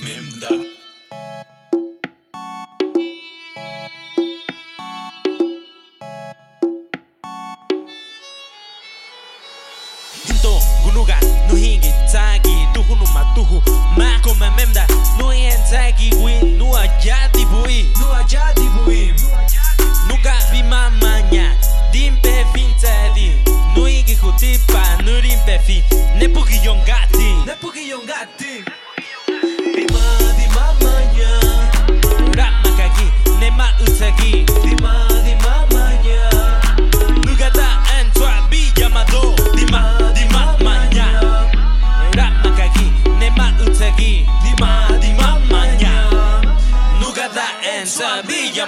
Memda. Ginto,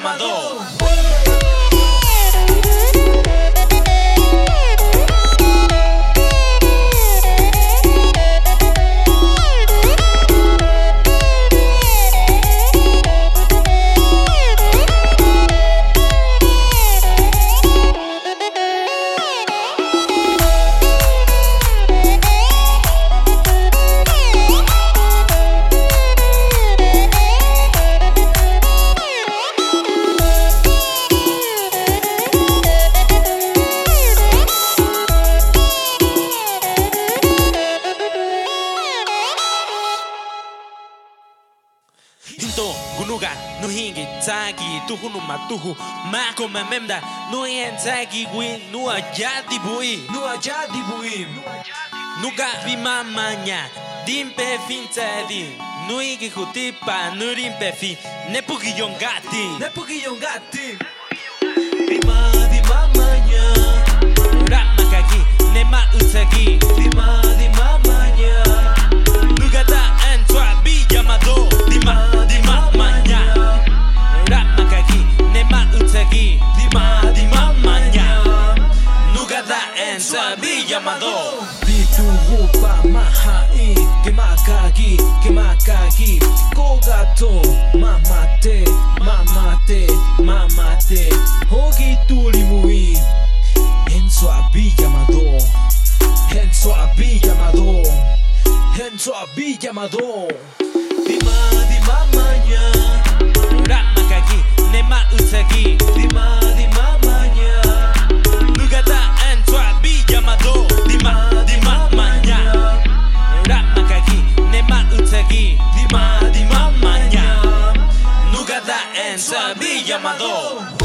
Amador. Hinto gunuga no hingi tagi tuhu no matuhu ma koma memda no yen tagi wi no ajadi bui no ajadi buim nuga vi mamanya dimpe fintadi no igi hutipa no rimpe fi nepugi bi yamado Bitu rupa mahai Kemakagi, kemakagi Kogato Mamate, mamate, mamate. Hogi tuli mui. Enzo abi llamado Enzo abi llamado Enzo abi llamado Amador.